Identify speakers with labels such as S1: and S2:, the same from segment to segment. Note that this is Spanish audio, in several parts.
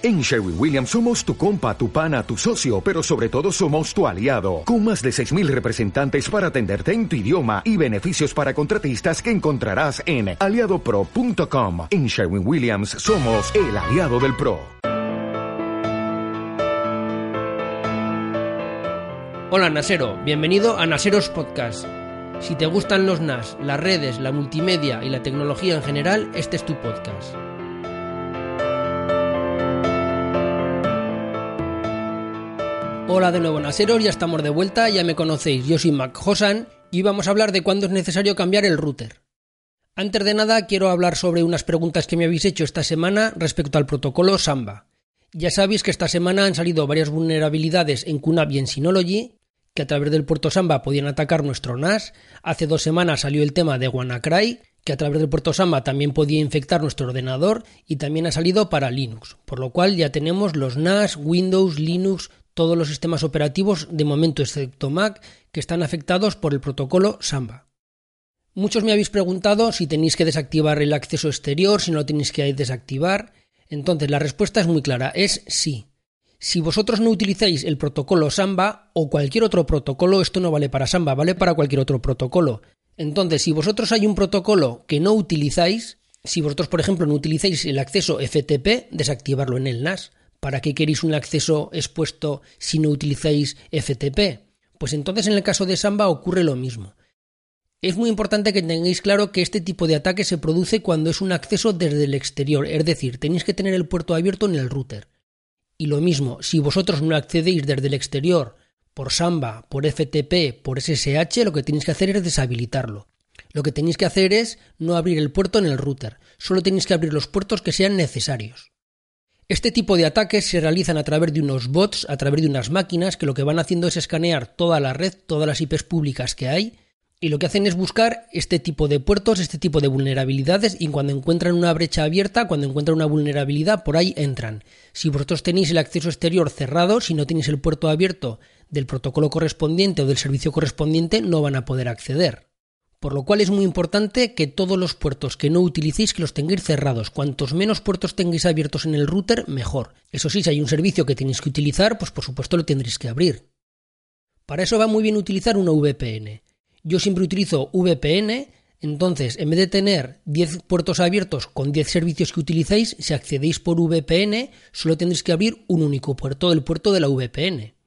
S1: En Sherwin Williams somos tu compa, tu pana, tu socio, pero sobre todo somos tu aliado, con más de 6.000 representantes para atenderte en tu idioma y beneficios para contratistas que encontrarás en aliadopro.com. En Sherwin Williams somos el aliado del PRO.
S2: Hola Nasero, bienvenido a Naseros Podcast. Si te gustan los NAS, las redes, la multimedia y la tecnología en general, este es tu podcast. Hola de nuevo Naseros, ya estamos de vuelta, ya me conocéis, yo soy Mac Hosan y vamos a hablar de cuándo es necesario cambiar el router. Antes de nada quiero hablar sobre unas preguntas que me habéis hecho esta semana respecto al protocolo Samba. Ya sabéis que esta semana han salido varias vulnerabilidades en QNAP y en Synology que a través del puerto Samba podían atacar nuestro NAS. Hace dos semanas salió el tema de WannaCry, que a través del puerto Samba también podía infectar nuestro ordenador y también ha salido para Linux, por lo cual ya tenemos los NAS, Windows, Linux, todos los sistemas operativos, de momento excepto Mac, que están afectados por el protocolo Samba. Muchos me habéis preguntado si tenéis que desactivar el acceso exterior, si no lo tenéis que desactivar. Entonces la respuesta es muy clara, es sí. Si vosotros no utilizáis el protocolo Samba o cualquier otro protocolo, esto no vale para Samba, vale para cualquier otro protocolo. Entonces, si vosotros hay un protocolo que no utilizáis, si vosotros, por ejemplo, no utilizáis el acceso FTP, desactivarlo en el NAS. ¿Para qué queréis un acceso expuesto si no utilizáis FTP? Pues entonces en el caso de Samba ocurre lo mismo. Es muy importante que tengáis claro que este tipo de ataque se produce cuando es un acceso desde el exterior, es decir, tenéis que tener el puerto abierto en el router. Y lo mismo, si vosotros no accedéis desde el exterior por Samba, por FTP, por SSH, lo que tenéis que hacer es deshabilitarlo. Lo que tenéis que hacer es no abrir el puerto en el router, solo tenéis que abrir los puertos que sean necesarios. Este tipo de ataques se realizan a través de unos bots, a través de unas máquinas que lo que van haciendo es escanear toda la red, todas las IPs públicas que hay, y lo que hacen es buscar este tipo de puertos, este tipo de vulnerabilidades, y cuando encuentran una brecha abierta, cuando encuentran una vulnerabilidad, por ahí entran. Si vosotros tenéis el acceso exterior cerrado, si no tenéis el puerto abierto del protocolo correspondiente o del servicio correspondiente, no van a poder acceder. Por lo cual es muy importante que todos los puertos que no utilicéis que los tengáis cerrados. Cuantos menos puertos tengáis abiertos en el router, mejor. Eso sí, si hay un servicio que tenéis que utilizar, pues por supuesto lo tendréis que abrir. Para eso va muy bien utilizar una VPN. Yo siempre utilizo VPN, entonces en vez de tener 10 puertos abiertos con 10 servicios que utilicéis, si accedéis por VPN, solo tendréis que abrir un único puerto, el puerto de la VPN.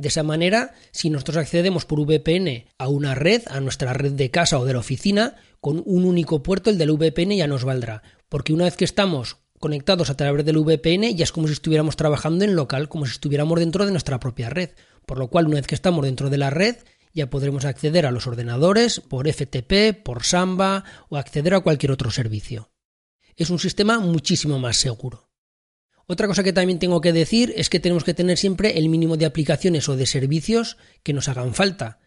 S2: De esa manera, si nosotros accedemos por VPN a una red, a nuestra red de casa o de la oficina, con un único puerto, el del VPN ya nos valdrá. Porque una vez que estamos conectados a través del VPN, ya es como si estuviéramos trabajando en local, como si estuviéramos dentro de nuestra propia red. Por lo cual, una vez que estamos dentro de la red, ya podremos acceder a los ordenadores por FTP, por Samba o acceder a cualquier otro servicio. Es un sistema muchísimo más seguro. Otra cosa que también tengo que decir es que tenemos que tener siempre el mínimo de aplicaciones o de servicios que nos hagan falta.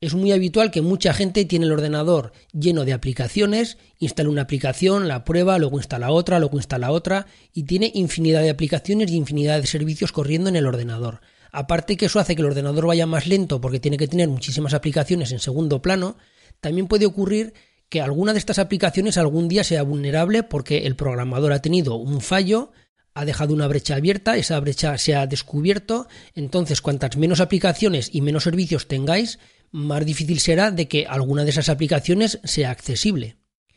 S2: Es muy habitual que mucha gente tiene el ordenador lleno de aplicaciones, instala una aplicación, la prueba, luego instala otra, luego instala otra y tiene infinidad de aplicaciones y infinidad de servicios corriendo en el ordenador. Aparte que eso hace que el ordenador vaya más lento porque tiene que tener muchísimas aplicaciones en segundo plano, también puede ocurrir que alguna de estas aplicaciones algún día sea vulnerable porque el programador ha tenido un fallo, ha dejado una brecha abierta, esa brecha se ha descubierto, entonces cuantas menos aplicaciones y menos servicios tengáis, más difícil será de que alguna de esas aplicaciones sea accesible.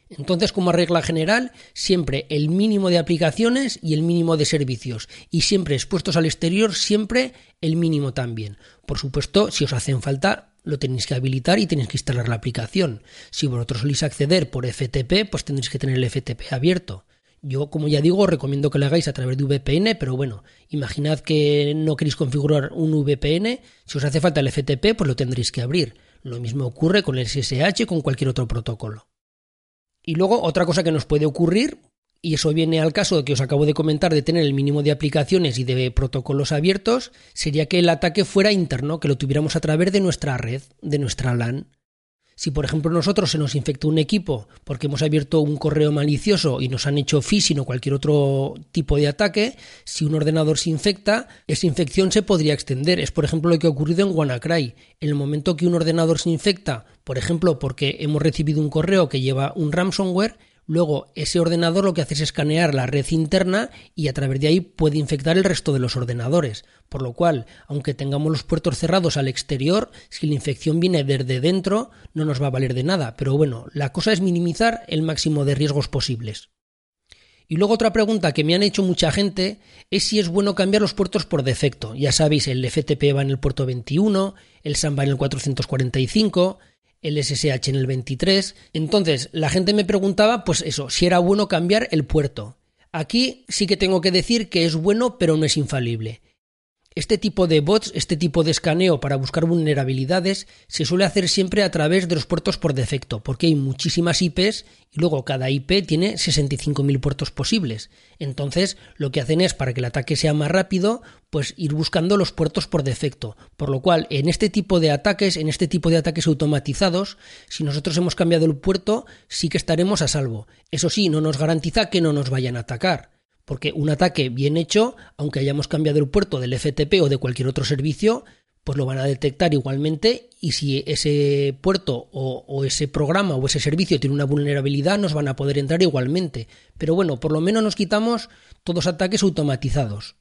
S2: Entonces, como regla general, siempre el mínimo de aplicaciones y el mínimo de servicios. Y siempre expuestos al exterior, siempre el mínimo también. Por supuesto, si os hacen falta, lo tenéis que habilitar y tenéis que instalar la aplicación. Si vosotros soléis acceder por FTP, pues tendréis que tener el FTP abierto. Yo, como ya digo, recomiendo que lo hagáis a través de VPN, pero bueno, imaginad que no queréis configurar un VPN, si os hace falta el FTP, pues lo tendréis que abrir. Lo mismo ocurre con el SSH, con cualquier otro protocolo. Y luego, otra cosa que nos puede ocurrir, y eso viene al caso de que os acabo de comentar de tener el mínimo de aplicaciones y de protocolos abiertos, sería que el ataque fuera interno, que lo tuviéramos a través de nuestra red, de nuestra LAN. Si, por ejemplo, nosotros se nos infecta un equipo porque hemos abierto un correo malicioso y nos han hecho phishing o cualquier otro tipo de ataque, si un ordenador se infecta, esa infección se podría extender. Es, por ejemplo, lo que ha ocurrido en WannaCry. En el momento que un ordenador se infecta, por ejemplo, porque hemos recibido un correo que lleva un ransomware, Luego, ese ordenador lo que hace es escanear la red interna y a través de ahí puede infectar el resto de los ordenadores. Por lo cual, aunque tengamos los puertos cerrados al exterior, si la infección viene desde dentro, no nos va a valer de nada. Pero bueno, la cosa es minimizar el máximo de riesgos posibles. Y luego otra pregunta que me han hecho mucha gente es si es bueno cambiar los puertos por defecto. Ya sabéis, el FTP va en el puerto 21, el SAM va en el 445, el SSH en el 23. Entonces, la gente me preguntaba, pues eso, si era bueno cambiar el puerto. Aquí sí que tengo que decir que es bueno, pero no es infalible. Este tipo de bots, este tipo de escaneo para buscar vulnerabilidades, se suele hacer siempre a través de los puertos por defecto, porque hay muchísimas IPs y luego cada IP tiene 65.000 puertos posibles. Entonces, lo que hacen es, para que el ataque sea más rápido, pues ir buscando los puertos por defecto. Por lo cual, en este tipo de ataques, en este tipo de ataques automatizados, si nosotros hemos cambiado el puerto, sí que estaremos a salvo. Eso sí, no nos garantiza que no nos vayan a atacar. Porque un ataque bien hecho, aunque hayamos cambiado el puerto del FTP o de cualquier otro servicio, pues lo van a detectar igualmente y si ese puerto o, ese programa o ese servicio tiene una vulnerabilidad nos van a poder entrar igualmente. Pero bueno, por lo menos nos quitamos todos ataques automatizados.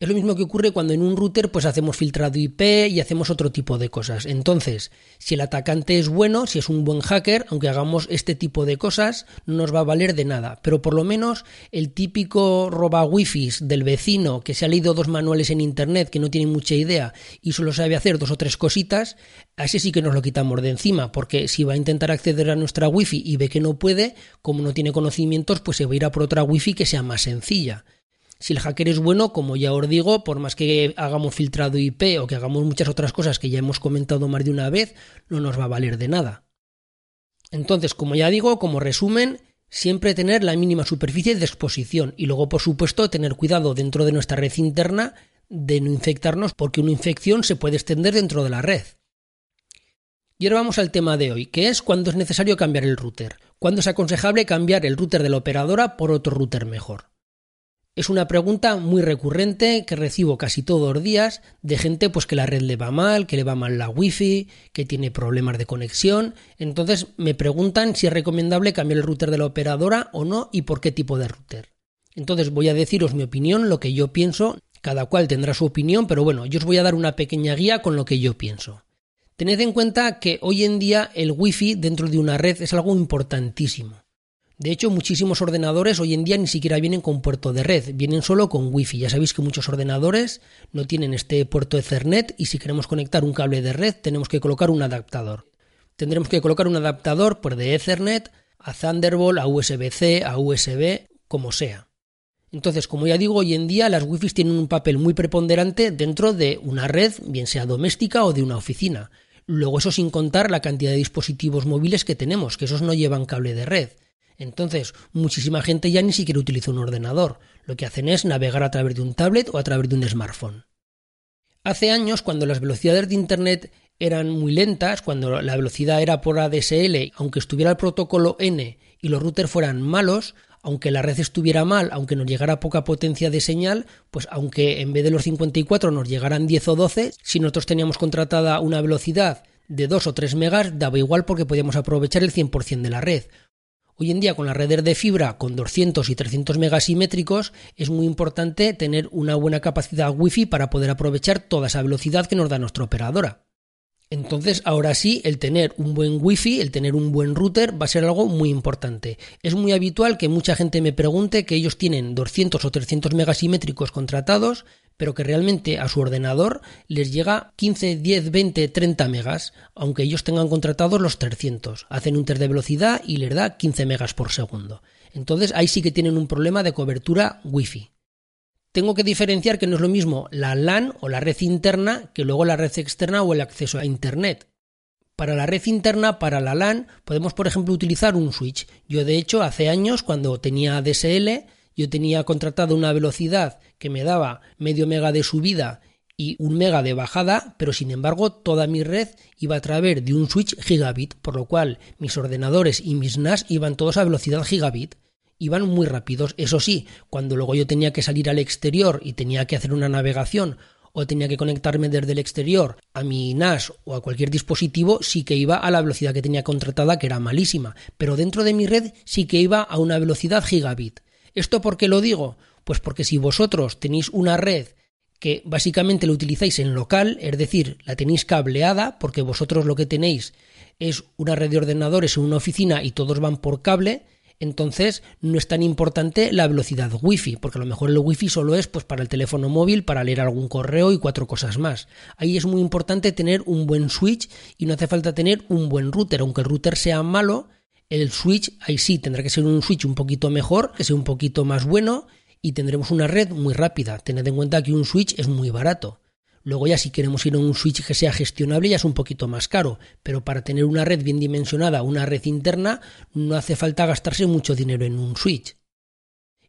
S2: Es lo mismo que ocurre cuando en un router pues hacemos filtrado IP y hacemos otro tipo de cosas. Entonces, si el atacante es bueno, si es un buen hacker, aunque hagamos este tipo de cosas, no nos va a valer de nada. Pero por lo menos el típico roba wifi del vecino que se ha leído dos manuales en internet que no tiene mucha idea y solo sabe hacer dos o tres cositas, a ese sí que nos lo quitamos de encima, porque si va a intentar acceder a nuestra wifi y ve que no puede, como no tiene conocimientos, pues se va a ir a por otra wifi que sea más sencilla. Si el hacker es bueno, como ya os digo, por más que hagamos filtrado IP o que hagamos muchas otras cosas que ya hemos comentado más de una vez, no nos va a valer de nada. Entonces, como ya digo, como resumen, siempre tener la mínima superficie de exposición y luego, por supuesto, tener cuidado dentro de nuestra red interna de no infectarnos porque una infección se puede extender dentro de la red. Y ahora vamos al tema de hoy, que es cuándo es necesario cambiar el router. Cuándo es aconsejable cambiar el router de la operadora por otro router mejor. Es una pregunta muy recurrente que recibo casi todos los días de gente pues que la red le va mal, que le va mal la wifi, que tiene problemas de conexión. Entonces me preguntan si es recomendable cambiar el router de la operadora o no y por qué tipo de router. Entonces voy a deciros mi opinión, lo que yo pienso, cada cual tendrá su opinión, pero bueno, yo os voy a dar una pequeña guía con lo que yo pienso. Tened en cuenta que hoy en día el wifi dentro de una red es algo importantísimo. De hecho, muchísimos ordenadores hoy en día ni siquiera vienen con puerto de red, vienen solo con Wi-Fi. Ya sabéis que muchos ordenadores no tienen este puerto Ethernet y si queremos conectar un cable de red tenemos que colocar un adaptador. Tendremos que colocar un adaptador por de Ethernet a Thunderbolt, a USB-C, a USB, como sea. Entonces, como ya digo, hoy en día las Wi-Fi tienen un papel muy preponderante dentro de una red, bien sea doméstica o de una oficina. Luego eso sin contar la cantidad de dispositivos móviles que tenemos, que esos no llevan cable de red. Entonces, muchísima gente ya ni siquiera utiliza un ordenador. Lo que hacen es navegar a través de un tablet o a través de un smartphone. Hace años, cuando las velocidades de Internet eran muy lentas, cuando la velocidad era por ADSL, aunque estuviera el protocolo N y los routers fueran malos, aunque la red estuviera mal, aunque nos llegara poca potencia de señal, pues aunque en vez de los 54 nos llegaran 10 o 12, si nosotros teníamos contratada una velocidad de 2 o 3 megas, daba igual porque podíamos aprovechar el 100% de la red. Hoy en día con las redes de fibra con 200 y 300 megasimétricos es muy importante tener una buena capacidad wifi para poder aprovechar toda esa velocidad que nos da nuestra operadora. Entonces, ahora sí, el tener un buen wifi, el tener un buen router va a ser algo muy importante. Es muy habitual que mucha gente me pregunte que ellos tienen 200 o 300 megasimétricos contratados, pero que realmente a su ordenador les llega 15, 10, 20, 30 megas, aunque ellos tengan contratados los 300. Hacen un test de velocidad y les da 15 megas por segundo. Entonces ahí sí que tienen un problema de cobertura wifi tengo que diferenciar que no es lo mismo la LAN o la red interna que luego la red externa o el acceso a Internet. Para la red interna, para la LAN, podemos por ejemplo utilizar un switch. Yo de hecho hace años cuando tenía DSL, yo tenía contratado una velocidad que me daba medio mega de subida y un mega de bajada, pero sin embargo toda mi red iba a través de un switch gigabit, por lo cual mis ordenadores y mis NAS iban todos a velocidad gigabit iban muy rápidos. Eso sí, cuando luego yo tenía que salir al exterior y tenía que hacer una navegación o tenía que conectarme desde el exterior a mi NAS o a cualquier dispositivo, sí que iba a la velocidad que tenía contratada, que era malísima. Pero dentro de mi red sí que iba a una velocidad gigabit. ¿Esto por qué lo digo? Pues porque si vosotros tenéis una red que básicamente lo utilizáis en local, es decir, la tenéis cableada, porque vosotros lo que tenéis es una red de ordenadores en una oficina y todos van por cable, entonces no es tan importante la velocidad wifi, porque a lo mejor el wifi solo es pues para el teléfono móvil, para leer algún correo y cuatro cosas más. Ahí es muy importante tener un buen switch y no hace falta tener un buen router, aunque el router sea malo, el switch ahí sí tendrá que ser un switch un poquito mejor, que sea un poquito más bueno y tendremos una red muy rápida. Tened en cuenta que un switch es muy barato. Luego ya si queremos ir a un switch que sea gestionable ya es un poquito más caro, pero para tener una red bien dimensionada, una red interna, no hace falta gastarse mucho dinero en un switch.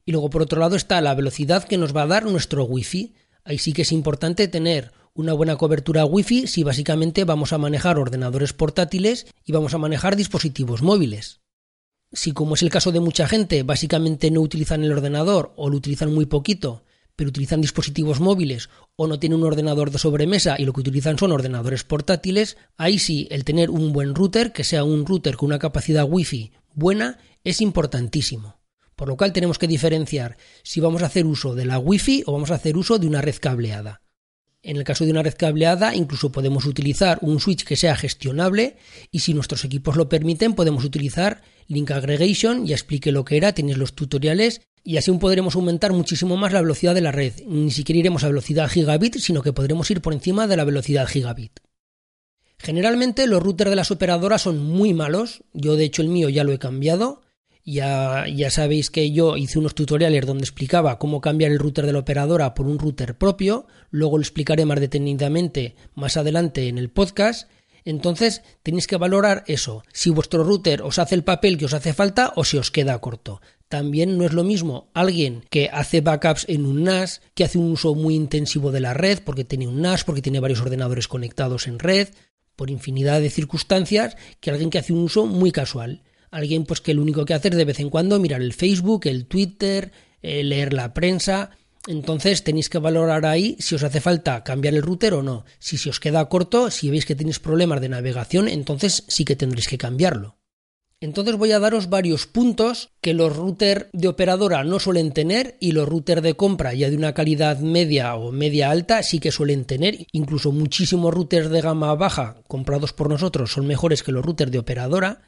S2: Y luego por otro lado está la velocidad que nos va a dar nuestro wifi. Ahí sí que es importante tener una buena cobertura wifi si básicamente vamos a manejar ordenadores portátiles y vamos a manejar dispositivos móviles. Si como es el caso de mucha gente, básicamente no utilizan el ordenador o lo utilizan muy poquito pero utilizan dispositivos móviles o no tienen un ordenador de sobremesa y lo que utilizan son ordenadores portátiles, ahí sí el tener un buen router, que sea un router con una capacidad wifi buena, es importantísimo. Por lo cual tenemos que diferenciar si vamos a hacer uso de la wifi o vamos a hacer uso de una red cableada. En el caso de una red cableada, incluso podemos utilizar un switch que sea gestionable y si nuestros equipos lo permiten, podemos utilizar Link Aggregation. Ya expliqué lo que era, tenéis los tutoriales y así podremos aumentar muchísimo más la velocidad de la red. Ni siquiera iremos a velocidad gigabit, sino que podremos ir por encima de la velocidad gigabit. Generalmente los routers de las operadoras son muy malos. Yo de hecho el mío ya lo he cambiado. Ya, ya sabéis que yo hice unos tutoriales donde explicaba cómo cambiar el router de la operadora por un router propio, luego lo explicaré más detenidamente más adelante en el podcast. Entonces tenéis que valorar eso, si vuestro router os hace el papel que os hace falta o si os queda corto. También no es lo mismo alguien que hace backups en un NAS, que hace un uso muy intensivo de la red porque tiene un NAS, porque tiene varios ordenadores conectados en red, por infinidad de circunstancias, que alguien que hace un uso muy casual. Alguien pues que lo único que hace es de vez en cuando mirar el Facebook, el Twitter, eh, leer la prensa. Entonces tenéis que valorar ahí si os hace falta cambiar el router o no. Si se os queda corto, si veis que tenéis problemas de navegación, entonces sí que tendréis que cambiarlo. Entonces voy a daros varios puntos que los routers de operadora no suelen tener y los routers de compra ya de una calidad media o media alta sí que suelen tener. Incluso muchísimos routers de gama baja comprados por nosotros son mejores que los routers de operadora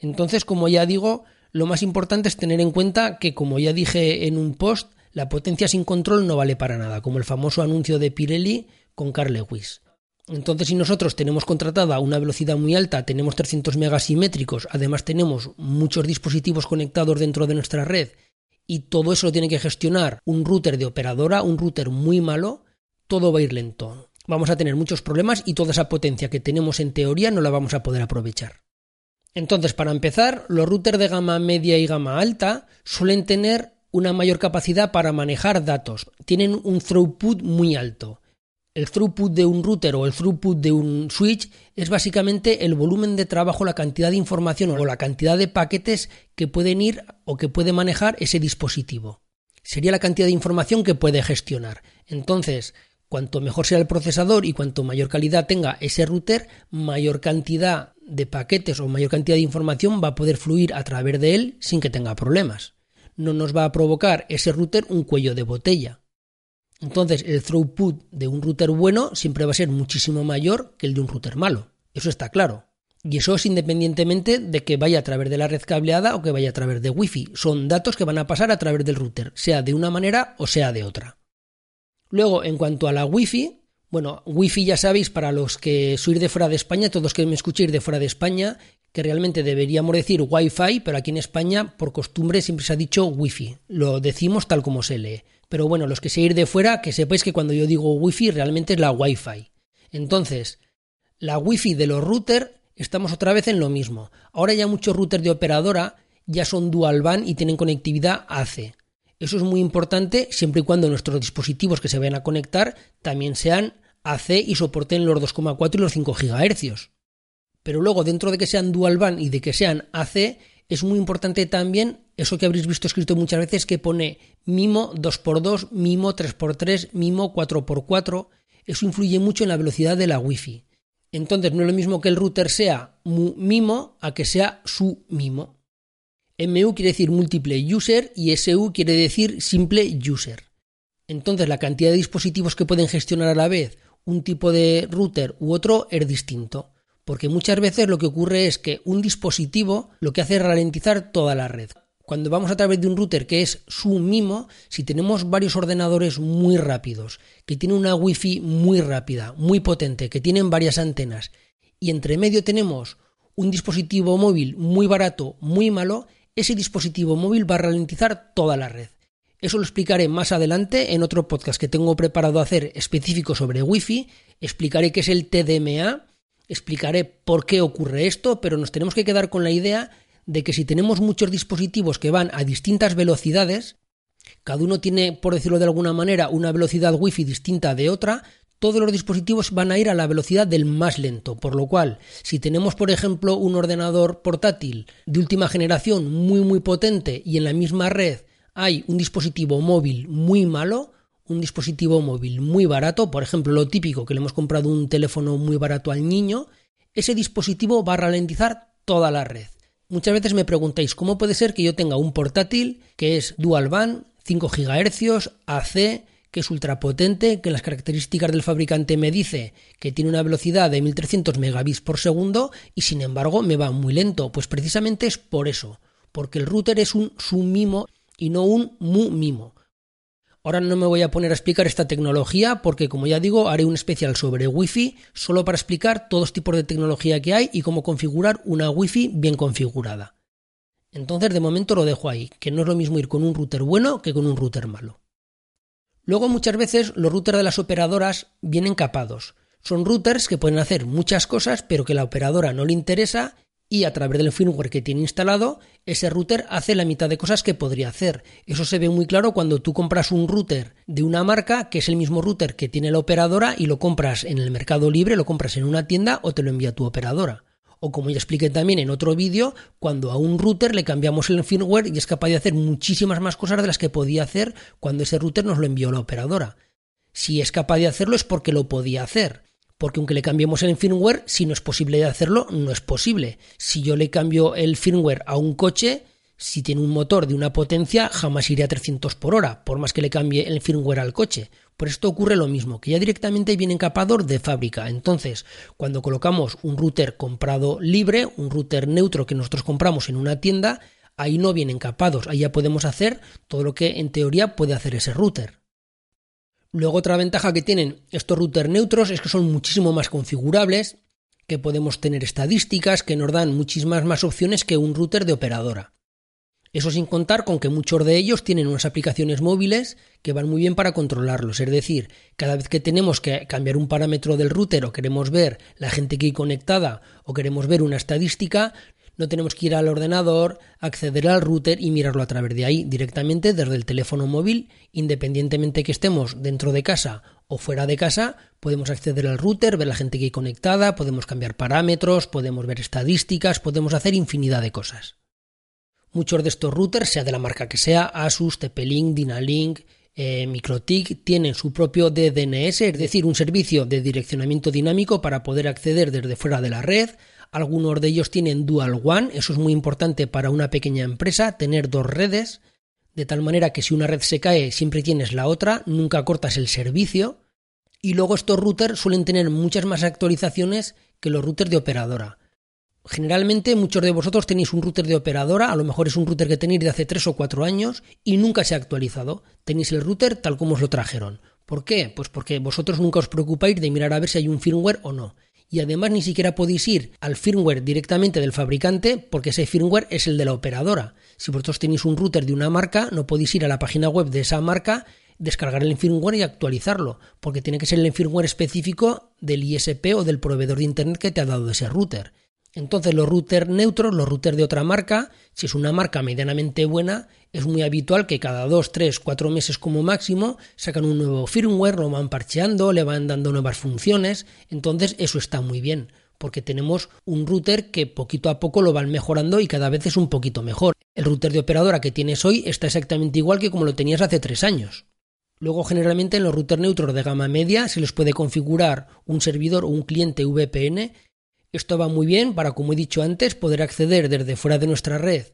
S2: entonces, como ya digo, lo más importante es tener en cuenta que, como ya dije en un post, la potencia sin control no vale para nada, como el famoso anuncio de Pirelli con Carl Lewis. Entonces, si nosotros tenemos contratada una velocidad muy alta, tenemos 300 megasimétricos, además tenemos muchos dispositivos conectados dentro de nuestra red y todo eso lo tiene que gestionar un router de operadora, un router muy malo, todo va a ir lento. Vamos a tener muchos problemas y toda esa potencia que tenemos en teoría no la vamos a poder aprovechar. Entonces, para empezar, los routers de gama media y gama alta suelen tener una mayor capacidad para manejar datos. Tienen un throughput muy alto. El throughput de un router o el throughput de un switch es básicamente el volumen de trabajo, la cantidad de información o la cantidad de paquetes que pueden ir o que puede manejar ese dispositivo. Sería la cantidad de información que puede gestionar. Entonces, cuanto mejor sea el procesador y cuanto mayor calidad tenga ese router, mayor cantidad de paquetes o mayor cantidad de información va a poder fluir a través de él sin que tenga problemas. No nos va a provocar ese router un cuello de botella. Entonces el throughput de un router bueno siempre va a ser muchísimo mayor que el de un router malo. Eso está claro. Y eso es independientemente de que vaya a través de la red cableada o que vaya a través de Wi-Fi. Son datos que van a pasar a través del router, sea de una manera o sea de otra. Luego, en cuanto a la Wi-Fi, bueno, Wi-Fi ya sabéis, para los que sois de fuera de España, todos que me escuchéis de fuera de España, que realmente deberíamos decir Wi-Fi, pero aquí en España, por costumbre, siempre se ha dicho Wi-Fi. Lo decimos tal como se lee. Pero bueno, los que seáis de fuera, que sepáis que cuando yo digo Wi-Fi, realmente es la Wi-Fi. Entonces, la Wi-Fi de los routers, estamos otra vez en lo mismo. Ahora ya muchos routers de operadora ya son dual band y tienen conectividad AC. Eso es muy importante siempre y cuando nuestros dispositivos que se vayan a conectar también sean AC y soporten los 2,4 y los 5 GHz. Pero luego, dentro de que sean dual band y de que sean AC, es muy importante también eso que habréis visto escrito muchas veces que pone MIMO 2x2, MIMO 3x3, MIMO 4x4. eso influye mucho en la velocidad de la Wi-Fi. Entonces no es lo mismo que el router sea mimo a que sea su mimo. MU quiere decir múltiple user y SU quiere decir simple user. Entonces la cantidad de dispositivos que pueden gestionar a la vez un tipo de router u otro es distinto. Porque muchas veces lo que ocurre es que un dispositivo lo que hace es ralentizar toda la red. Cuando vamos a través de un router que es su mimo, si tenemos varios ordenadores muy rápidos, que tienen una wifi muy rápida, muy potente, que tienen varias antenas, y entre medio tenemos un dispositivo móvil muy barato, muy malo, ese dispositivo móvil va a ralentizar toda la red. Eso lo explicaré más adelante en otro podcast que tengo preparado hacer específico sobre Wi-Fi. Explicaré qué es el TDMA, explicaré por qué ocurre esto, pero nos tenemos que quedar con la idea de que si tenemos muchos dispositivos que van a distintas velocidades, cada uno tiene, por decirlo de alguna manera, una velocidad wifi distinta de otra, todos los dispositivos van a ir a la velocidad del más lento, por lo cual, si tenemos, por ejemplo, un ordenador portátil de última generación muy muy potente y en la misma red hay un dispositivo móvil muy malo, un dispositivo móvil muy barato, por ejemplo, lo típico que le hemos comprado un teléfono muy barato al niño, ese dispositivo va a ralentizar toda la red. Muchas veces me preguntáis cómo puede ser que yo tenga un portátil que es dual band, 5 GHz, AC, que es ultra potente, que las características del fabricante me dice que tiene una velocidad de 1300 megabits por segundo y sin embargo me va muy lento. Pues precisamente es por eso, porque el router es un su-mimo y no un mu-mimo. Ahora no me voy a poner a explicar esta tecnología porque, como ya digo, haré un especial sobre Wi-Fi solo para explicar todos tipos de tecnología que hay y cómo configurar una Wi-Fi bien configurada. Entonces, de momento lo dejo ahí, que no es lo mismo ir con un router bueno que con un router malo. Luego, muchas veces, los routers de las operadoras vienen capados. Son routers que pueden hacer muchas cosas, pero que la operadora no le interesa y a través del firmware que tiene instalado, ese router hace la mitad de cosas que podría hacer. Eso se ve muy claro cuando tú compras un router de una marca que es el mismo router que tiene la operadora y lo compras en el mercado libre, lo compras en una tienda o te lo envía tu operadora. O como ya expliqué también en otro vídeo, cuando a un router le cambiamos el firmware y es capaz de hacer muchísimas más cosas de las que podía hacer cuando ese router nos lo envió la operadora. Si es capaz de hacerlo es porque lo podía hacer porque aunque le cambiemos el firmware, si no es posible de hacerlo, no es posible. Si yo le cambio el firmware a un coche, si tiene un motor de una potencia, jamás iría a 300 por hora, por más que le cambie el firmware al coche. Por esto ocurre lo mismo, que ya directamente viene encapador de fábrica. Entonces, cuando colocamos un router comprado libre, un router neutro que nosotros compramos en una tienda, ahí no vienen encapados, ahí ya podemos hacer todo lo que en teoría puede hacer ese router. Luego otra ventaja que tienen estos routers neutros es que son muchísimo más configurables, que podemos tener estadísticas que nos dan muchísimas más opciones que un router de operadora. Eso sin contar con que muchos de ellos tienen unas aplicaciones móviles que van muy bien para controlarlos. Es decir, cada vez que tenemos que cambiar un parámetro del router o queremos ver la gente que hay conectada o queremos ver una estadística, no tenemos que ir al ordenador, acceder al router y mirarlo a través de ahí, directamente desde el teléfono móvil, independientemente que estemos dentro de casa o fuera de casa, podemos acceder al router, ver la gente que hay conectada, podemos cambiar parámetros, podemos ver estadísticas, podemos hacer infinidad de cosas. Muchos de estos routers, sea de la marca que sea, Asus, TP-Link, Dynalink, eh, MikroTik, tienen su propio DDNS, es decir, un servicio de direccionamiento dinámico para poder acceder desde fuera de la red algunos de ellos tienen Dual One, eso es muy importante para una pequeña empresa, tener dos redes, de tal manera que si una red se cae siempre tienes la otra, nunca cortas el servicio. Y luego estos routers suelen tener muchas más actualizaciones que los routers de operadora. Generalmente muchos de vosotros tenéis un router de operadora, a lo mejor es un router que tenéis de hace 3 o 4 años y nunca se ha actualizado. Tenéis el router tal como os lo trajeron. ¿Por qué? Pues porque vosotros nunca os preocupáis de mirar a ver si hay un firmware o no y además ni siquiera podéis ir al firmware directamente del fabricante porque ese firmware es el de la operadora. Si vosotros tenéis un router de una marca, no podéis ir a la página web de esa marca, descargar el firmware y actualizarlo, porque tiene que ser el firmware específico del ISP o del proveedor de internet que te ha dado ese router. Entonces los routers neutros, los routers de otra marca, si es una marca medianamente buena, es muy habitual que cada 2, 3, 4 meses como máximo sacan un nuevo firmware, lo van parcheando, le van dando nuevas funciones, entonces eso está muy bien, porque tenemos un router que poquito a poco lo van mejorando y cada vez es un poquito mejor. El router de operadora que tienes hoy está exactamente igual que como lo tenías hace 3 años. Luego, generalmente en los routers neutros de gama media se les puede configurar un servidor o un cliente VPN. Esto va muy bien para, como he dicho antes, poder acceder desde fuera de nuestra red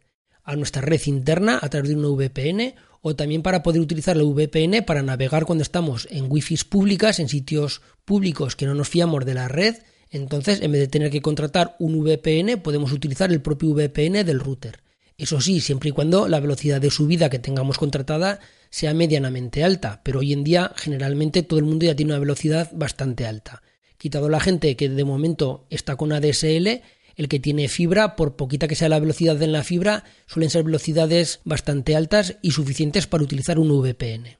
S2: a nuestra red interna a través de una VPN o también para poder utilizar la VPN para navegar cuando estamos en wifi públicas, en sitios públicos que no nos fiamos de la red. Entonces, en vez de tener que contratar un VPN, podemos utilizar el propio VPN del router. Eso sí, siempre y cuando la velocidad de subida que tengamos contratada sea medianamente alta, pero hoy en día generalmente todo el mundo ya tiene una velocidad bastante alta. Quitado la gente que de momento está con ADSL, el que tiene fibra, por poquita que sea la velocidad en la fibra, suelen ser velocidades bastante altas y suficientes para utilizar un VPN.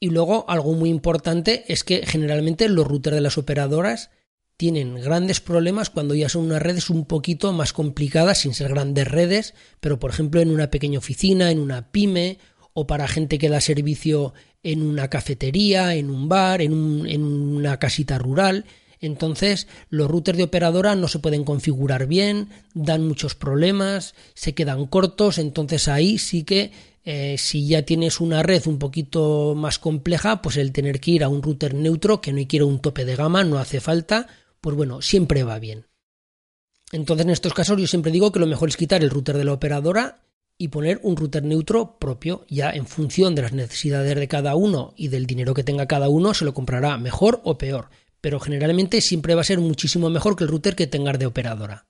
S2: Y luego algo muy importante es que generalmente los routers de las operadoras tienen grandes problemas cuando ya son unas redes un poquito más complicadas, sin ser grandes redes, pero por ejemplo en una pequeña oficina, en una pyme, o para gente que da servicio en una cafetería, en un bar, en, una casita rural. Entonces, los routers de operadora no se pueden configurar bien, dan muchos problemas, se quedan cortos, entonces ahí sí que eh, si ya tienes una red un poquito más compleja, pues el tener que ir a un router neutro que no quiere un tope de gama no hace falta, pues bueno, siempre va bien. Entonces en estos casos yo siempre digo que lo mejor es quitar el router de la operadora y poner un router neutro propio, ya en función de las necesidades de cada uno y del dinero que tenga cada uno, se lo comprará mejor o peor, pero generalmente siempre va a ser muchísimo mejor que el router que tengas de operadora.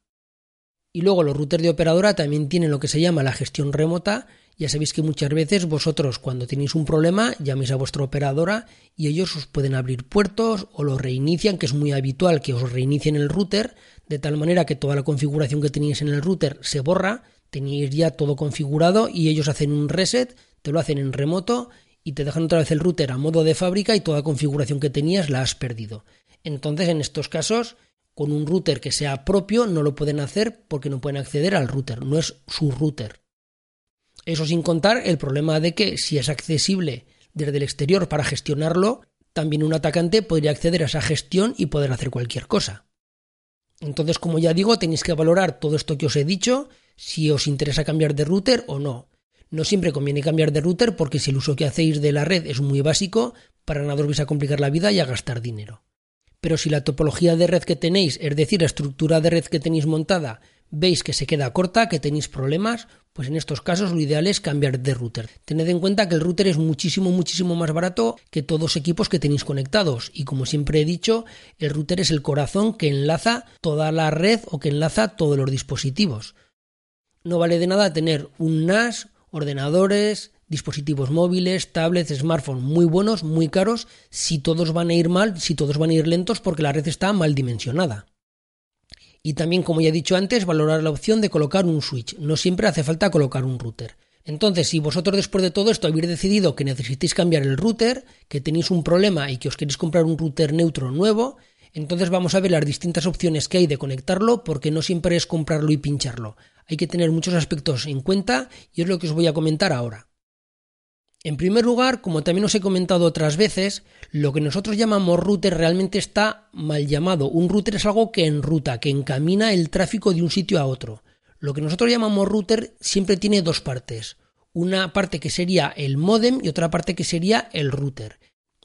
S2: Y luego los routers de operadora también tienen lo que se llama la gestión remota, ya sabéis que muchas veces vosotros cuando tenéis un problema llaméis a vuestra operadora y ellos os pueden abrir puertos o lo reinician, que es muy habitual que os reinicien el router, de tal manera que toda la configuración que tenéis en el router se borra, tenéis ya todo configurado y ellos hacen un reset, te lo hacen en remoto y te dejan otra vez el router a modo de fábrica y toda configuración que tenías la has perdido. Entonces, en estos casos, con un router que sea propio no lo pueden hacer porque no pueden acceder al router, no es su router. Eso sin contar el problema de que si es accesible desde el exterior para gestionarlo, también un atacante podría acceder a esa gestión y poder hacer cualquier cosa. Entonces, como ya digo, tenéis que valorar todo esto que os he dicho, si os interesa cambiar de router o no. No siempre conviene cambiar de router porque si el uso que hacéis de la red es muy básico, para nada os vais a complicar la vida y a gastar dinero. Pero si la topología de red que tenéis, es decir, la estructura de red que tenéis montada, veis que se queda corta, que tenéis problemas, pues en estos casos lo ideal es cambiar de router. Tened en cuenta que el router es muchísimo, muchísimo más barato que todos los equipos que tenéis conectados. Y como siempre he dicho, el router es el corazón que enlaza toda la red o que enlaza todos los dispositivos. No vale de nada tener un NAS, ordenadores, dispositivos móviles, tablets, smartphones muy buenos, muy caros, si todos van a ir mal, si todos van a ir lentos porque la red está mal dimensionada. Y también, como ya he dicho antes, valorar la opción de colocar un switch. No siempre hace falta colocar un router. Entonces, si vosotros después de todo esto habéis decidido que necesitáis cambiar el router, que tenéis un problema y que os queréis comprar un router neutro nuevo, entonces vamos a ver las distintas opciones que hay de conectarlo, porque no siempre es comprarlo y pincharlo. Hay que tener muchos aspectos en cuenta y es lo que os voy a comentar ahora. En primer lugar, como también os he comentado otras veces, lo que nosotros llamamos router realmente está mal llamado. Un router es algo que enruta, que encamina el tráfico de un sitio a otro. Lo que nosotros llamamos router siempre tiene dos partes. Una parte que sería el modem y otra parte que sería el router.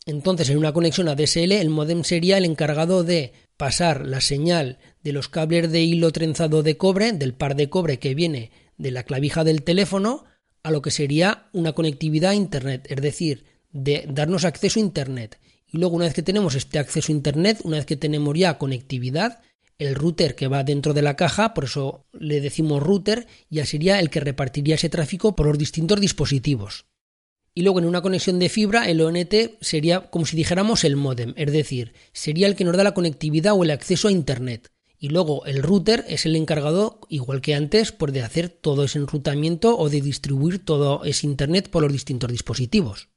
S2: Entonces, en una conexión ADSL, el modem sería el encargado de pasar la señal de los cables de hilo trenzado de cobre, del par de cobre que viene de la clavija del teléfono, a lo que sería una conectividad a Internet, es decir, de darnos acceso a Internet. Y luego una vez que tenemos este acceso a Internet, una vez que tenemos ya conectividad, el router que va dentro de la caja, por eso le decimos router, ya sería el que repartiría ese tráfico por los distintos dispositivos. Y luego en una conexión de fibra, el ONT sería como si dijéramos el modem, es decir, sería el que nos da la conectividad o el acceso a Internet. Y luego el router es el encargado, igual que antes, pues de hacer todo ese enrutamiento o de distribuir todo ese Internet por los distintos dispositivos.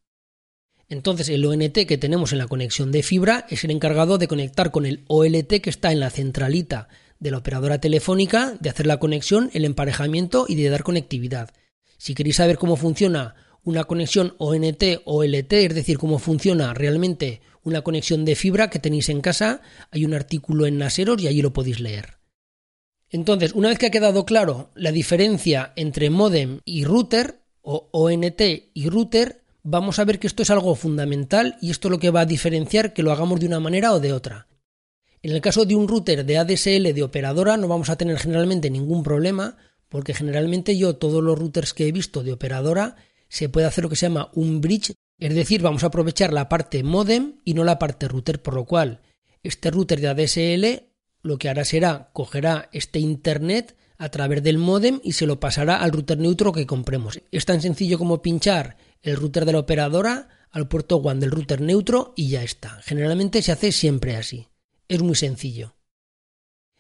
S2: Entonces el ONT que tenemos en la conexión de fibra es el encargado de conectar con el OLT que está en la centralita de la operadora telefónica, de hacer la conexión, el emparejamiento y de dar conectividad. Si queréis saber cómo funciona una conexión ONT-OLT, es decir, cómo funciona realmente una conexión de fibra que tenéis en casa, hay un artículo en Naseros y allí lo podéis leer. Entonces, una vez que ha quedado claro la diferencia entre modem y router, o ONT y router, vamos a ver que esto es algo fundamental y esto es lo que va a diferenciar que lo hagamos de una manera o de otra. En el caso de un router de ADSL de operadora no vamos a tener generalmente ningún problema porque generalmente yo todos los routers que he visto de operadora se puede hacer lo que se llama un bridge, es decir, vamos a aprovechar la parte modem y no la parte router, por lo cual este router de ADSL lo que hará será cogerá este internet a través del modem y se lo pasará al router neutro que compremos. Es tan sencillo como pinchar el router de la operadora al puerto WAN del router neutro y ya está. Generalmente se hace siempre así. Es muy sencillo.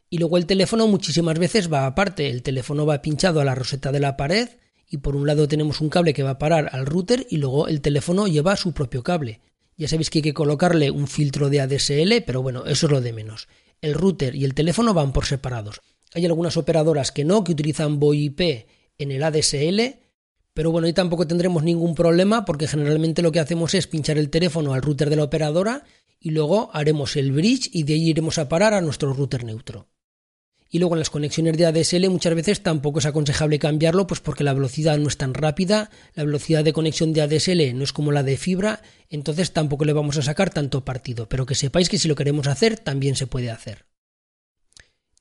S2: Y luego el teléfono muchísimas veces va aparte. El teléfono va pinchado a la roseta de la pared y por un lado tenemos un cable que va a parar al router y luego el teléfono lleva su propio cable. Ya sabéis que hay que colocarle un filtro de ADSL, pero bueno, eso es lo de menos. El router y el teléfono van por separados. Hay algunas operadoras que no, que utilizan VoIP en el ADSL, pero bueno, ahí tampoco tendremos ningún problema porque generalmente lo que hacemos es pinchar el teléfono al router de la operadora y luego haremos el bridge y de ahí iremos a parar a nuestro router neutro. Y luego en las conexiones de ADSL muchas veces tampoco es aconsejable cambiarlo, pues porque la velocidad no es tan rápida, la velocidad de conexión de ADSL no es como la de fibra, entonces tampoco le vamos a sacar tanto partido, pero que sepáis que si lo queremos hacer también se puede hacer.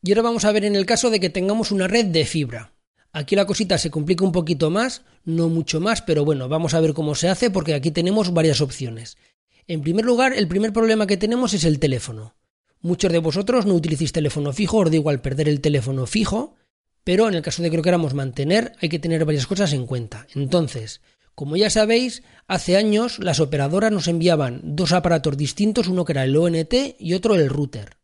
S2: Y ahora vamos a ver en el caso de que tengamos una red de fibra. Aquí la cosita se complica un poquito más, no mucho más, pero bueno, vamos a ver cómo se hace porque aquí tenemos varias opciones. En primer lugar, el primer problema que tenemos es el teléfono. Muchos de vosotros no utilicéis teléfono fijo, os da igual perder el teléfono fijo, pero en el caso de que lo queramos mantener hay que tener varias cosas en cuenta. Entonces, como ya sabéis, hace años las operadoras nos enviaban dos aparatos distintos, uno que era el ONT y otro el router.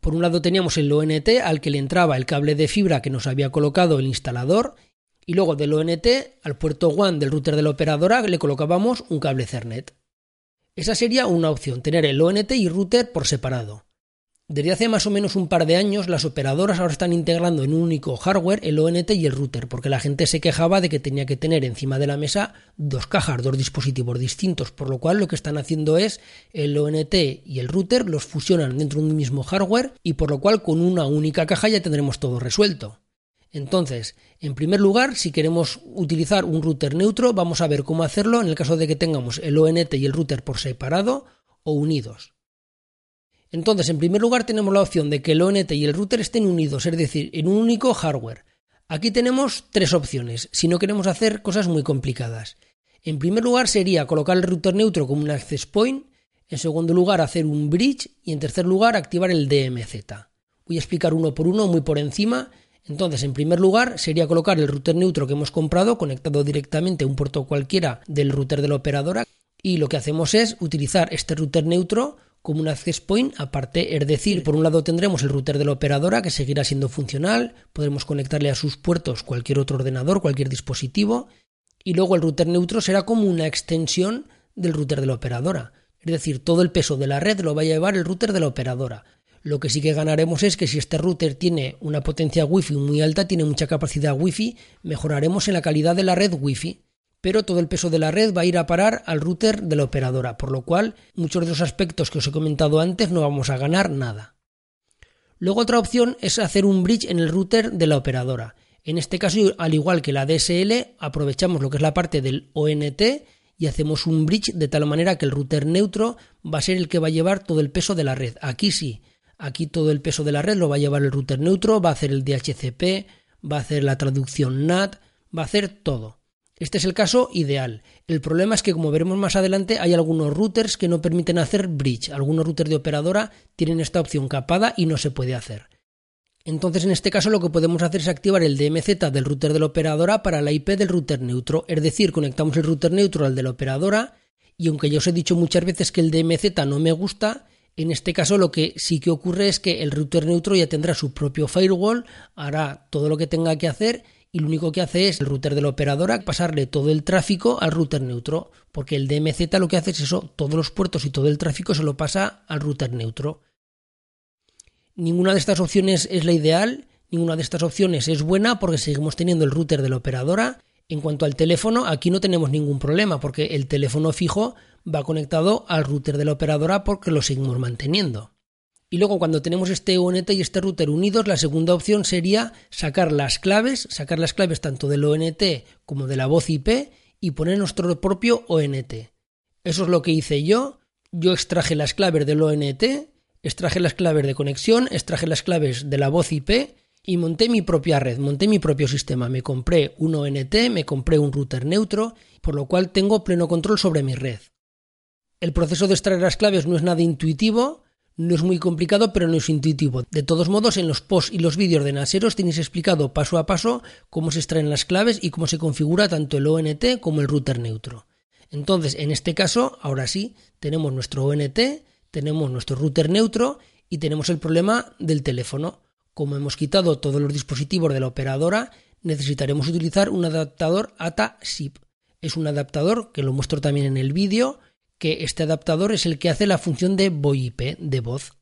S2: Por un lado teníamos el ONT al que le entraba el cable de fibra que nos había colocado el instalador y luego del ONT al puerto WAN del router de la operadora le colocábamos un cable Cernet. Esa sería una opción, tener el ONT y router por separado. Desde hace más o menos un par de años, las operadoras ahora están integrando en un único hardware el ONT y el router, porque la gente se quejaba de que tenía que tener encima de la mesa dos cajas, dos dispositivos distintos, por lo cual lo que están haciendo es el ONT y el router los fusionan dentro de un mismo hardware y por lo cual con una única caja ya tendremos todo resuelto. Entonces, en primer lugar, si queremos utilizar un router neutro, vamos a ver cómo hacerlo en el caso de que tengamos el ONT y el router por separado o unidos. Entonces, en primer lugar, tenemos la opción de que el ONT y el router estén unidos, es decir, en un único hardware. Aquí tenemos tres opciones, si no queremos hacer cosas muy complicadas. En primer lugar sería colocar el router neutro como un access point, en segundo lugar hacer un bridge y en tercer lugar activar el DMZ. Voy a explicar uno por uno muy por encima. Entonces, en primer lugar, sería colocar el router neutro que hemos comprado conectado directamente a un puerto cualquiera del router de la operadora y lo que hacemos es utilizar este router neutro como un access point aparte, es decir, por un lado tendremos el router de la operadora que seguirá siendo funcional, podremos conectarle a sus puertos cualquier otro ordenador, cualquier dispositivo, y luego el router neutro será como una extensión del router de la operadora. Es decir, todo el peso de la red lo va a llevar el router de la operadora. Lo que sí que ganaremos es que si este router tiene una potencia Wi-Fi muy alta, tiene mucha capacidad Wi-Fi, mejoraremos en la calidad de la red Wi-Fi pero todo el peso de la red va a ir a parar al router de la operadora, por lo cual muchos de los aspectos que os he comentado antes no vamos a ganar nada. Luego otra opción es hacer un bridge en el router de la operadora. En este caso, al igual que la DSL, aprovechamos lo que es la parte del ONT y hacemos un bridge de tal manera que el router neutro va a ser el que va a llevar todo el peso de la red. Aquí sí, aquí todo el peso de la red lo va a llevar el router neutro, va a hacer el DHCP, va a hacer la traducción NAT, va a hacer todo. Este es el caso ideal. El problema es que, como veremos más adelante, hay algunos routers que no permiten hacer bridge. Algunos routers de operadora tienen esta opción capada y no se puede hacer. Entonces, en este caso, lo que podemos hacer es activar el DMZ del router de la operadora para la IP del router neutro. Es decir, conectamos el router neutro al de la operadora y aunque yo os he dicho muchas veces que el DMZ no me gusta, en este caso lo que sí que ocurre es que el router neutro ya tendrá su propio firewall, hará todo lo que tenga que hacer y lo único que hace es el router de la operadora pasarle todo el tráfico al router neutro, porque el DMZ lo que hace es eso, todos los puertos y todo el tráfico se lo pasa al router neutro. Ninguna de estas opciones es la ideal, ninguna de estas opciones es buena porque seguimos teniendo el router de la operadora. En cuanto al teléfono, aquí no tenemos ningún problema porque el teléfono fijo va conectado al router de la operadora porque lo seguimos manteniendo. Y luego cuando tenemos este ONT y este router unidos, la segunda opción sería sacar las claves, sacar las claves tanto del ONT como de la voz IP y poner nuestro propio ONT. Eso es lo que hice yo. Yo extraje las claves del ONT, extraje las claves de conexión, extraje las claves de la voz IP y monté mi propia red, monté mi propio sistema. Me compré un ONT, me compré un router neutro, por lo cual tengo pleno control sobre mi red. El proceso de extraer las claves no es nada intuitivo, no es muy complicado, pero no es intuitivo. De todos modos, en los posts y los vídeos de Naseros tenéis explicado paso a paso cómo se extraen las claves y cómo se configura tanto el ONT como el router neutro. Entonces, en este caso, ahora sí, tenemos nuestro ONT, tenemos nuestro router neutro y tenemos el problema del teléfono. Como hemos quitado todos los dispositivos de la operadora, necesitaremos utilizar un adaptador ATA-SIP. Es un adaptador que lo muestro también en el vídeo, que este adaptador es el que hace la función de VoIP, de voz.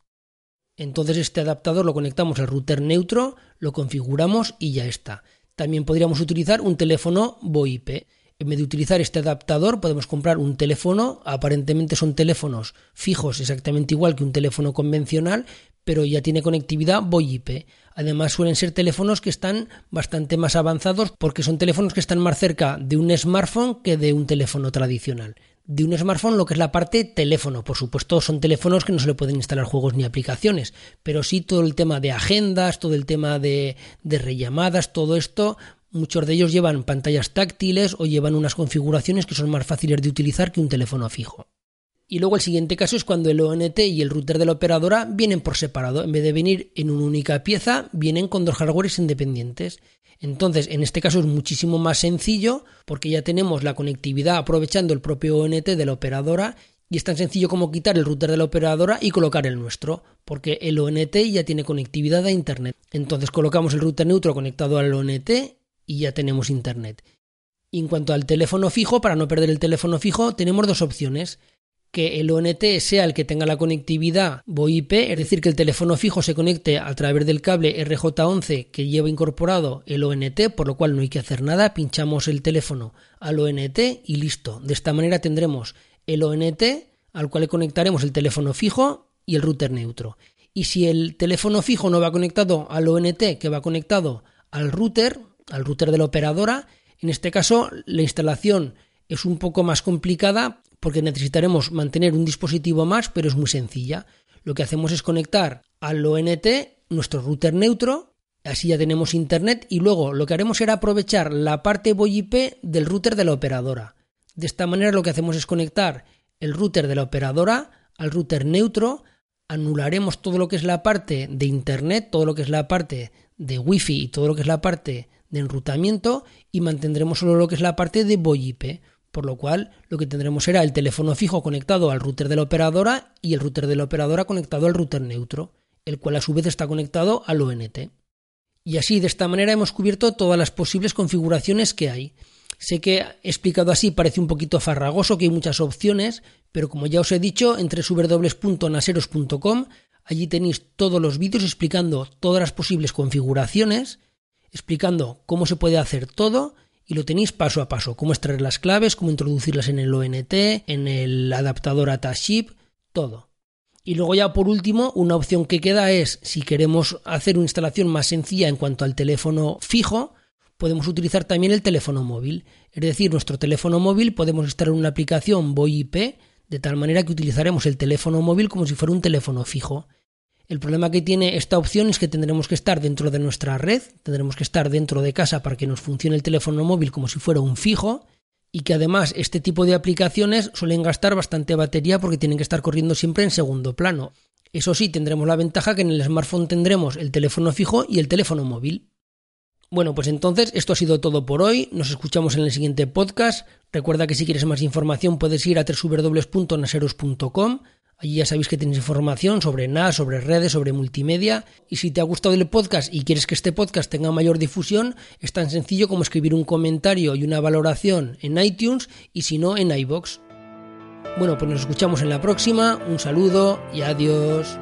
S2: Entonces este adaptador lo conectamos al router neutro, lo configuramos y ya está. También podríamos utilizar un teléfono VoIP. En vez de utilizar este adaptador podemos comprar un teléfono, aparentemente son teléfonos fijos exactamente igual que un teléfono convencional, pero ya tiene conectividad VoIP. Además suelen ser teléfonos que están bastante más avanzados porque son teléfonos que están más cerca de un smartphone que de un teléfono tradicional de un smartphone lo que es la parte teléfono. Por supuesto, son teléfonos que no se le pueden instalar juegos ni aplicaciones, pero sí todo el tema de agendas, todo el tema de, de rellamadas, todo esto. Muchos de ellos llevan pantallas táctiles o llevan unas configuraciones que son más fáciles de utilizar que un teléfono fijo. Y luego el siguiente caso es cuando el ONT y el router de la operadora vienen por separado. En vez de venir en una única pieza, vienen con dos hardwares independientes. Entonces, en este caso es muchísimo más sencillo porque ya tenemos la conectividad aprovechando el propio ONT de la operadora y es tan sencillo como quitar el router de la operadora y colocar el nuestro, porque el ONT ya tiene conectividad a Internet. Entonces colocamos el router neutro conectado al ONT y ya tenemos Internet. Y en cuanto al teléfono fijo, para no perder el teléfono fijo, tenemos dos opciones que el ONT sea el que tenga la conectividad VoIP, es decir, que el teléfono fijo se conecte a través del cable RJ11 que lleva incorporado el ONT, por lo cual no hay que hacer nada, pinchamos el teléfono al ONT y listo. De esta manera tendremos el ONT al cual le conectaremos el teléfono fijo y el router neutro. Y si el teléfono fijo no va conectado al ONT, que va conectado al router, al router de la operadora, en este caso la instalación es un poco más complicada porque necesitaremos mantener un dispositivo más, pero es muy sencilla. Lo que hacemos es conectar al ONT nuestro router neutro, así ya tenemos internet y luego lo que haremos será aprovechar la parte VoIP del router de la operadora. De esta manera lo que hacemos es conectar el router de la operadora al router neutro, anularemos todo lo que es la parte de internet, todo lo que es la parte de wifi y todo lo que es la parte de enrutamiento y mantendremos solo lo que es la parte de VoIP por lo cual lo que tendremos será el teléfono fijo conectado al router de la operadora y el router de la operadora conectado al router neutro, el cual a su vez está conectado al ONT. Y así, de esta manera, hemos cubierto todas las posibles configuraciones que hay. Sé que explicado así parece un poquito farragoso, que hay muchas opciones, pero como ya os he dicho, entre www.naseros.com, allí tenéis todos los vídeos explicando todas las posibles configuraciones, explicando cómo se puede hacer todo y lo tenéis paso a paso, cómo extraer las claves, cómo introducirlas en el ONT, en el adaptador ATASHIP, todo. Y luego ya por último, una opción que queda es, si queremos hacer una instalación más sencilla en cuanto al teléfono fijo, podemos utilizar también el teléfono móvil. Es decir, nuestro teléfono móvil podemos instalar una aplicación VoIP de tal manera que utilizaremos el teléfono móvil como si fuera un teléfono fijo. El problema que tiene esta opción es que tendremos que estar dentro de nuestra red, tendremos que estar dentro de casa para que nos funcione el teléfono móvil como si fuera un fijo y que además este tipo de aplicaciones suelen gastar bastante batería porque tienen que estar corriendo siempre en segundo plano. Eso sí, tendremos la ventaja que en el smartphone tendremos el teléfono fijo y el teléfono móvil. Bueno, pues entonces esto ha sido todo por hoy. Nos escuchamos en el siguiente podcast. Recuerda que si quieres más información puedes ir a www.naseros.com Allí ya sabéis que tenéis información sobre NAS, sobre redes, sobre multimedia. Y si te ha gustado el podcast y quieres que este podcast tenga mayor difusión, es tan sencillo como escribir un comentario y una valoración en iTunes y si no en iBox. Bueno, pues nos escuchamos en la próxima. Un saludo y adiós.